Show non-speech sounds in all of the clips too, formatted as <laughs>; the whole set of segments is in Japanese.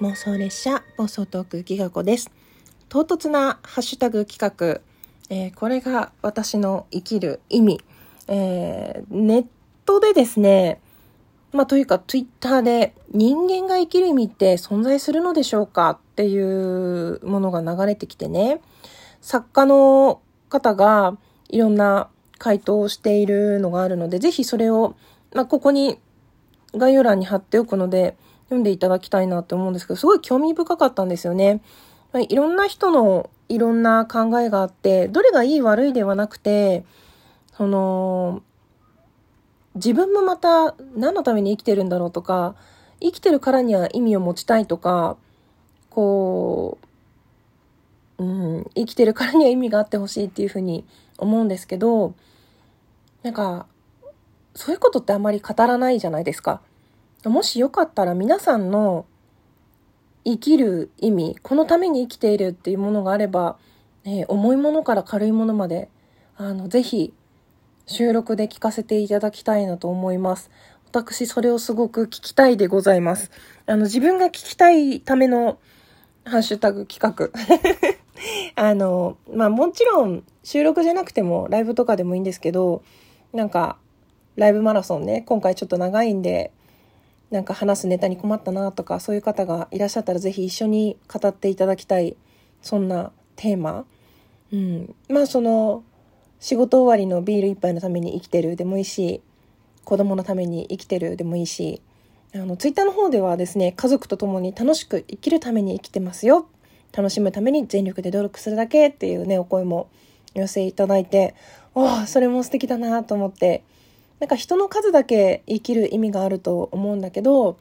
妄想列車暴走トークギガ子です。唐突なハッシュタグ企画、えー、これが私の生きる意味、えー、ネットでですねまあというかツイッターで人間が生きる意味って存在するのでしょうか？っていうものが流れてきてね。作家の方がいろんな回答をしているのがあるので、ぜひそれを、まあ、ここに概要欄に貼っておくので、読んでいただきたいなって思うんですけど、すごい興味深かったんですよね。いろんな人のいろんな考えがあって、どれがいい悪いではなくて、その、自分もまた何のために生きてるんだろうとか、生きてるからには意味を持ちたいとか、こう、うん、生きてるからには意味があってほしいっていうふうに思うんですけど、なんか、そういうことってあんまり語らないじゃないですか。もしよかったら皆さんの生きる意味、このために生きているっていうものがあれば、えー、重いものから軽いものまで、あの、ぜひ収録で聞かせていただきたいなと思います。私、それをすごく聞きたいでございます。あの、自分が聞きたいためのハッシュタグ企画。<laughs> あの、まあ、もちろん収録じゃなくてもライブとかでもいいんですけど、なんか、ライブマラソンね、今回ちょっと長いんで、なんか話すネタに困ったなとか、そういう方がいらっしゃったらぜひ一緒に語っていただきたい、そんなテーマ。うん。まあその、仕事終わりのビール一杯のために生きてるでもいいし、子供のために生きてるでもいいし、あの、ツイッターの方ではですね、家族と共に楽しく生きるために生きてますよ。楽しむために全力で努力するだけっていうね、お声も寄せいただいて、ああ、それも素敵だなと思って、なんか人の数だけ生きる意味があると思うんだけど、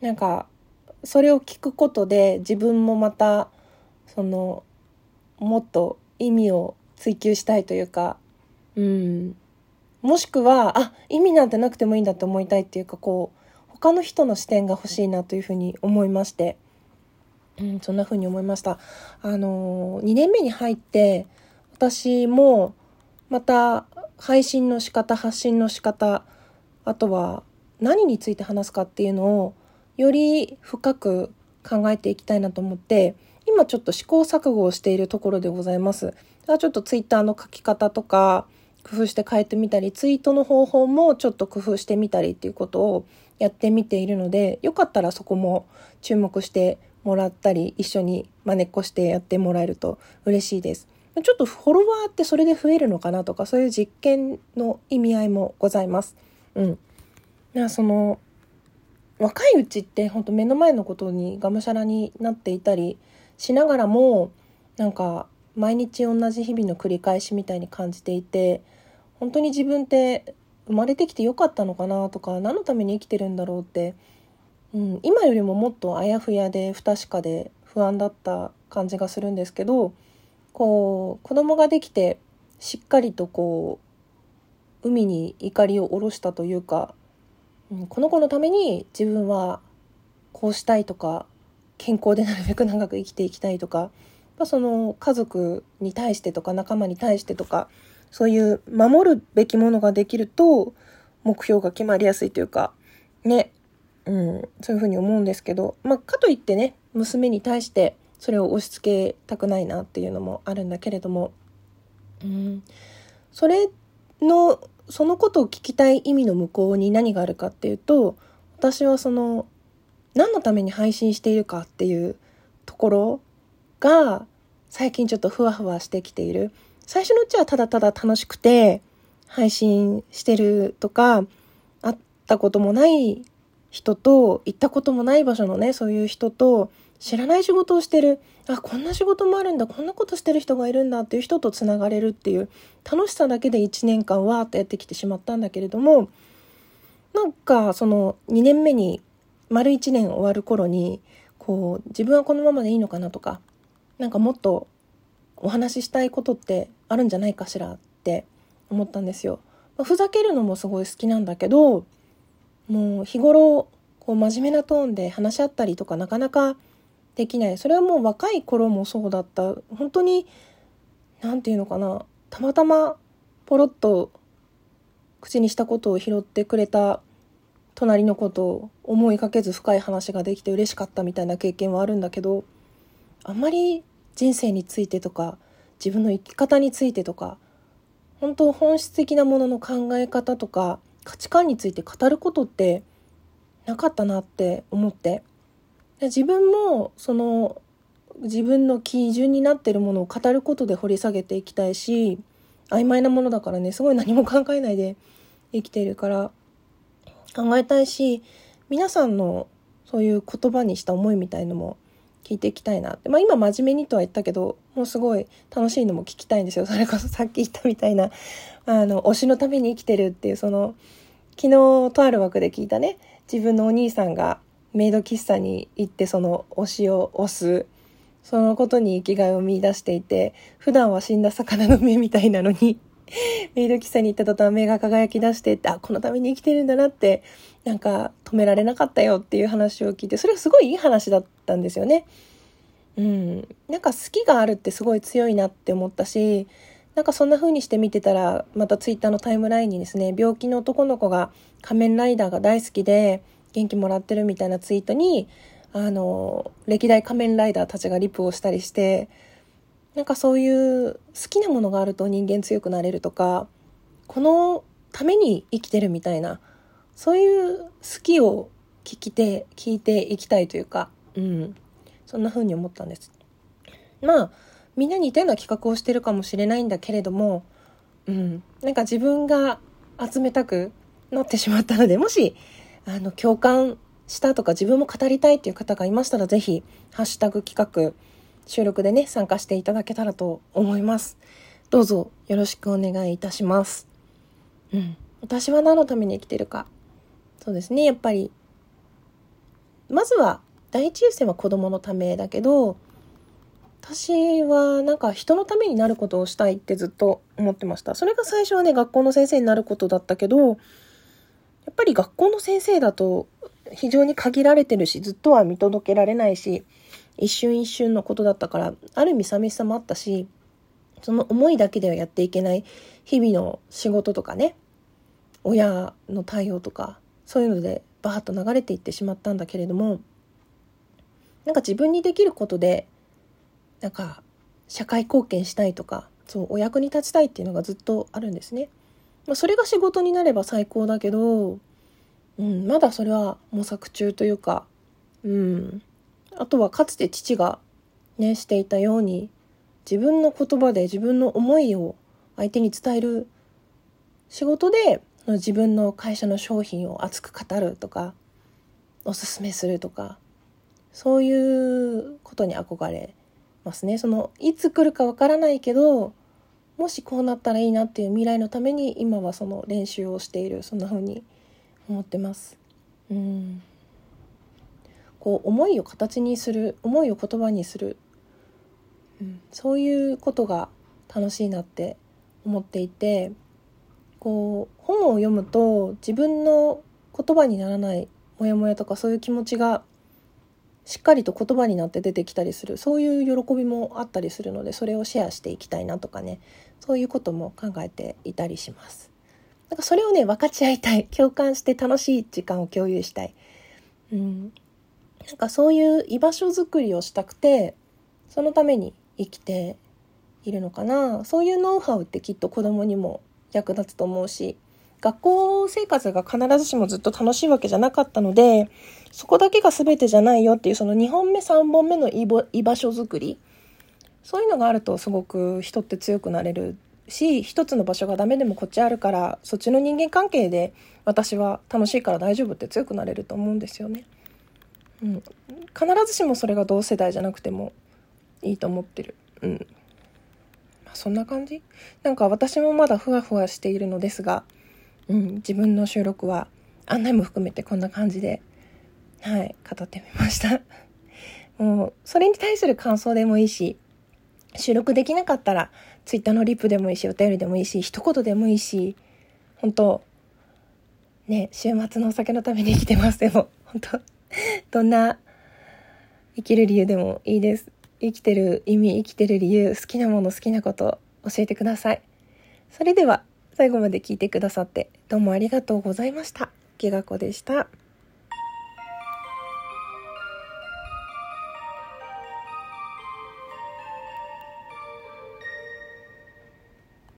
なんか、それを聞くことで自分もまた、その、もっと意味を追求したいというか、うん。もしくは、あ、意味なんてなくてもいいんだって思いたいっていうか、こう、他の人の視点が欲しいなというふうに思いまして、うん、そんなふうに思いました。あのー、2年目に入って、私も、また、配信の仕方、発信の仕方、あとは何について話すかっていうのを、より深く考えていきたいなと思って、今ちょっと試行錯誤をしているところでございます。ちょっとツイッターの書き方とか、工夫して変えてみたり、ツイートの方法もちょっと工夫してみたりっていうことをやってみているので、よかったらそこも注目してもらったり、一緒に真似っこしてやってもらえると嬉しいです。ちょっとフォロワーってそれで増えるのかなとか、そういう実験の意味合いもございます。うん。その、若いうちって本当目の前のことにがむしゃらになっていたりしながらも、なんか毎日同じ日々の繰り返しみたいに感じていて、本当に自分って生まれてきてよかったのかなとか、何のために生きてるんだろうって、うん、今よりももっとあやふやで不確かで不安だった感じがするんですけど、こう子供ができてしっかりとこう海に怒りを下ろしたというか、うん、この子のために自分はこうしたいとか健康でなるべく長く生きていきたいとか、まあ、その家族に対してとか仲間に対してとかそういう守るべきものができると目標が決まりやすいというかね、うん、そういうふうに思うんですけど、まあ、かといってね娘に対してそれを押し付けたくないなっていうのもあるんだけれども、うん、それのそのことを聞きたい意味の向こうに何があるかっていうと私はその何のために配信しているかっていうところが最近ちょっとふわふわしてきている。最初のうちはただただ楽しくて配信してるとか会ったこともない人と行ったこともない場所のねそういう人と知らない仕事をしてる、あ、こんな仕事もあるんだ、こんなことしてる人がいるんだっていう人と繋がれるっていう楽しさだけで1年間わーっとやってきてしまったんだけれども、なんかその2年目に丸1年終わる頃に、こう自分はこのままでいいのかなとか、なんかもっとお話ししたいことってあるんじゃないかしらって思ったんですよ。ふざけるのもすごい好きなんだけど、もう日頃こう真面目なトーンで話し合ったりとかなかなかできない。それはもう若い頃もそうだった。本当に、何て言うのかな。たまたまポロッと口にしたことを拾ってくれた隣のことを思いかけず深い話ができて嬉しかったみたいな経験はあるんだけどあんまり人生についてとか自分の生き方についてとか本当本質的なものの考え方とか価値観について語ることってなかったなって思って自分もその自分の基準になってるものを語ることで掘り下げていきたいし曖昧なものだからねすごい何も考えないで生きているから考えたいし皆さんのそういう言葉にした思いみたいのも聞いていきたいなって。まあ今真面目にとは言ったけど、もうすごい楽しいのも聞きたいんですよ。それこそ <laughs> さっき言ったみたいな、あの、推しのために生きてるっていう、その、昨日とある枠で聞いたね、自分のお兄さんがメイド喫茶に行ってその推しを押す、そのことに生きがいを見出していて、普段は死んだ魚の目みたいなのに <laughs> メイド喫茶に行った途端目が輝き出してって、あ、このために生きてるんだなって、なんか止められなかったよっていう話を聞いて、それはすごいいい話だったんですよね。うん。なんか好きがあるってすごい強いなって思ったし、なんかそんな風にして見てたら、またツイッターのタイムラインにですね、病気の男の子が仮面ライダーが大好きで元気もらってるみたいなツイートに、あの、歴代仮面ライダーたちがリプをしたりして、なんかそういう好きなものがあると人間強くなれるとか、このために生きてるみたいな、そういう好きを聞きて、聞いていきたいというか、うん。そんな風に思ったんです。まあ、みんな似たような企画をしてるかもしれないんだけれども、うん。なんか自分が集めたくなってしまったので、もし、あの、共感したとか自分も語りたいっていう方がいましたら、ぜひ、ハッシュタグ企画、収録でね、参加していただけたらと思います。どうぞよろしくお願いいたします。うん。私は何のために生きてるか。そうですね、やっぱり、まずは、第一優先は子供のためだけど、私はなんか人のためになることをしたいってずっと思ってました。それが最初はね、学校の先生になることだったけど、やっぱり学校の先生だと非常に限られてるし、ずっとは見届けられないし、一瞬一瞬のことだったから、ある意味寂しさもあったし、その思いだけではやっていけない日々の仕事とかね、親の対応とか、そういうのでバーッと流れていってしまったんだけれども、なんか自分にできることで、なんか社会貢献したいとか、そう、お役に立ちたいっていうのがずっとあるんですね。まあ、それが仕事になれば最高だけど、うん、まだそれは模索中というか、うん、あとはかつて父がね、していたように、自分の言葉で自分の思いを相手に伝える仕事で、自分の会社の商品を熱く語るとか、おすすめするとか、そういうことに憧れますね。その、いつ来るかわからないけど、もしこうなったらいいなっていう未来のために今はその練習をしている、そんな風に思ってます。うん。こう思いを形にする思いを言葉にする、うん、そういうことが楽しいなって思っていてこう本を読むと自分の言葉にならないモヤモヤとかそういう気持ちがしっかりと言葉になって出てきたりするそういう喜びもあったりするのでそれをシェアしていきたいなとかねそういうことも考えていたりします。なんかそれをね分かち合いたい共感して楽しい時間を共有したい。うん、なんかそういう居場所づくりをしたくて、そのために生きているのかな。そういうノウハウってきっと子供にも役立つと思うし、学校生活が必ずしもずっと楽しいわけじゃなかったので、そこだけが全てじゃないよっていうその2本目3本目の居場所づくり。そういうのがあるとすごく人って強くなれるし、一つの場所がダメでもこっちあるから、そっちの人間関係で私は楽しいから大丈夫って強くなれると思うんですよね。うん、必ずしもそれが同世代じゃなくてもいいと思ってる。うん。そんな感じ？なんか私もまだふわふわしているのですが、うん、自分の収録は案内も含めてこんな感じで、はい、語ってみました。<laughs> もう、それに対する感想でもいいし、収録できなかったら、ツイッターのリップでもいいし、お便りでもいいし、一言でもいいし、本当ね、週末のお酒のために生きてます。でも、<laughs> 本当どんな生きる理由でもいいです。生きてる意味、生きてる理由、好きなもの、好きなこと教えてください。それでは最後まで聞いてくださってどうもありがとうございました。けが子でした。